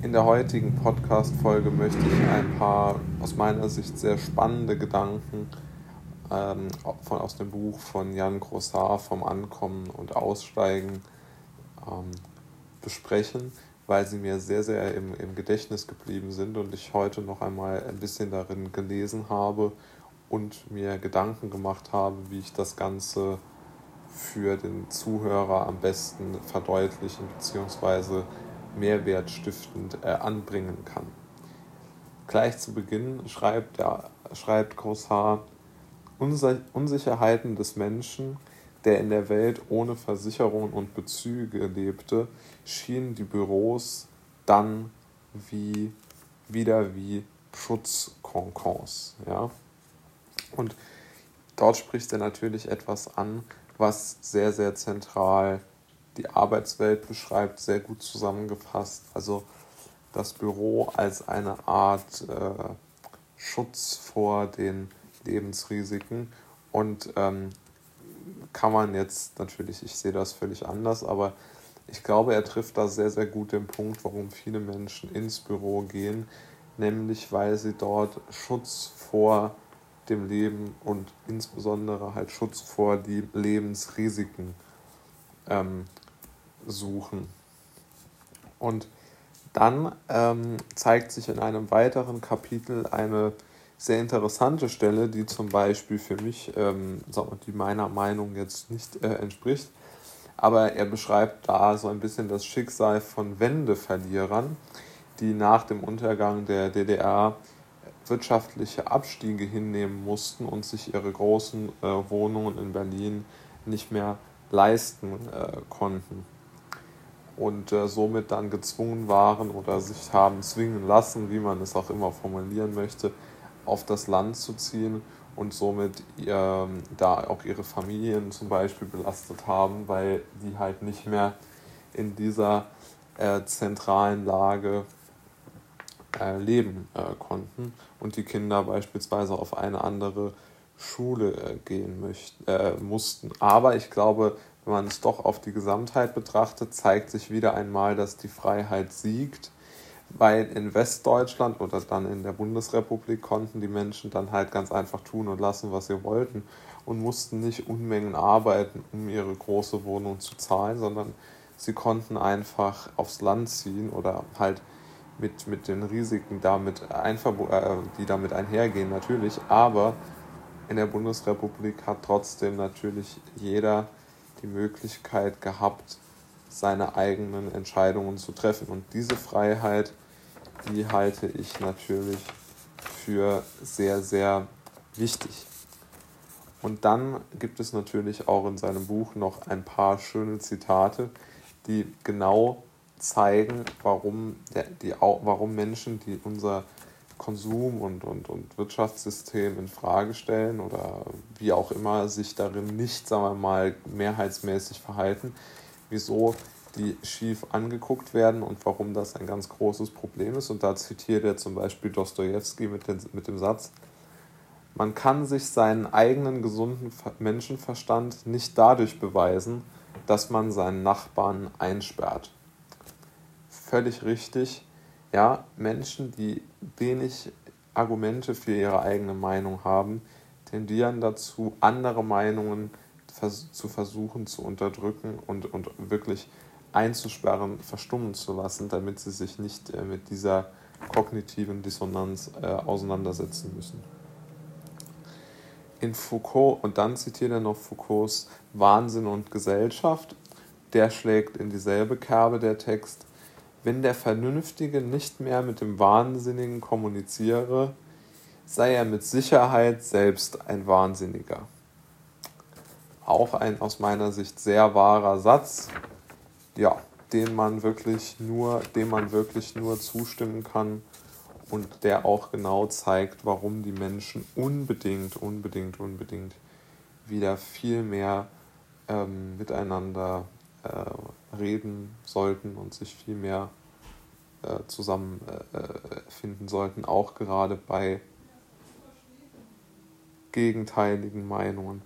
In der heutigen Podcast-Folge möchte ich ein paar aus meiner Sicht sehr spannende Gedanken ähm, von, aus dem Buch von Jan Grossar vom Ankommen und Aussteigen ähm, besprechen, weil sie mir sehr, sehr im, im Gedächtnis geblieben sind und ich heute noch einmal ein bisschen darin gelesen habe und mir Gedanken gemacht habe, wie ich das Ganze für den Zuhörer am besten verdeutlichen bzw mehrwertstiftend äh, anbringen kann. Gleich zu Beginn schreibt, der, schreibt Grosshaar, Unsicherheiten des Menschen, der in der Welt ohne Versicherungen und Bezüge lebte, schienen die Büros dann wie, wieder wie Schutzkonkons. Ja? Und dort spricht er natürlich etwas an, was sehr, sehr zentral ist die Arbeitswelt beschreibt, sehr gut zusammengefasst. Also das Büro als eine Art äh, Schutz vor den Lebensrisiken und ähm, kann man jetzt natürlich, ich sehe das völlig anders, aber ich glaube, er trifft da sehr, sehr gut den Punkt, warum viele Menschen ins Büro gehen, nämlich weil sie dort Schutz vor dem Leben und insbesondere halt Schutz vor die Lebensrisiken ähm, suchen. Und dann ähm, zeigt sich in einem weiteren Kapitel eine sehr interessante Stelle, die zum Beispiel für mich, ähm, die meiner Meinung jetzt nicht äh, entspricht. Aber er beschreibt da so ein bisschen das Schicksal von Wendeverlierern, die nach dem Untergang der DDR wirtschaftliche Abstiege hinnehmen mussten und sich ihre großen äh, Wohnungen in Berlin nicht mehr leisten äh, konnten und äh, somit dann gezwungen waren oder sich haben zwingen lassen, wie man es auch immer formulieren möchte, auf das Land zu ziehen und somit äh, da auch ihre Familien zum Beispiel belastet haben, weil die halt nicht mehr in dieser äh, zentralen Lage äh, leben äh, konnten und die Kinder beispielsweise auf eine andere Schule äh, gehen möchten, mussten. Aber ich glaube, wenn man es doch auf die Gesamtheit betrachtet, zeigt sich wieder einmal, dass die Freiheit siegt, weil in Westdeutschland oder dann in der Bundesrepublik konnten die Menschen dann halt ganz einfach tun und lassen, was sie wollten und mussten nicht Unmengen arbeiten, um ihre große Wohnung zu zahlen, sondern sie konnten einfach aufs Land ziehen oder halt mit, mit den Risiken, damit äh, die damit einhergehen, natürlich. Aber in der Bundesrepublik hat trotzdem natürlich jeder die Möglichkeit gehabt, seine eigenen Entscheidungen zu treffen. Und diese Freiheit, die halte ich natürlich für sehr, sehr wichtig. Und dann gibt es natürlich auch in seinem Buch noch ein paar schöne Zitate, die genau zeigen, warum, der, die, warum Menschen, die unser Konsum- und, und, und Wirtschaftssystem in Frage stellen oder wie auch immer sich darin nicht, sagen wir mal, mehrheitsmäßig verhalten, wieso die schief angeguckt werden und warum das ein ganz großes Problem ist. Und da zitiert er zum Beispiel Dostoevsky mit, mit dem Satz, man kann sich seinen eigenen gesunden Menschenverstand nicht dadurch beweisen, dass man seinen Nachbarn einsperrt. Völlig richtig ja, Menschen, die wenig Argumente für ihre eigene Meinung haben, tendieren dazu, andere Meinungen zu versuchen zu unterdrücken und, und wirklich einzusperren, verstummen zu lassen, damit sie sich nicht äh, mit dieser kognitiven Dissonanz äh, auseinandersetzen müssen. In Foucault, und dann zitiert er noch Foucaults Wahnsinn und Gesellschaft, der schlägt in dieselbe Kerbe der Text, wenn der Vernünftige nicht mehr mit dem Wahnsinnigen kommuniziere, sei er mit Sicherheit selbst ein Wahnsinniger. Auch ein aus meiner Sicht sehr wahrer Satz, ja, den man wirklich nur, dem man wirklich nur zustimmen kann und der auch genau zeigt, warum die Menschen unbedingt, unbedingt, unbedingt wieder viel mehr ähm, miteinander äh, reden sollten und sich viel mehr äh, zusammenfinden äh, sollten, auch gerade bei gegenteiligen Meinungen.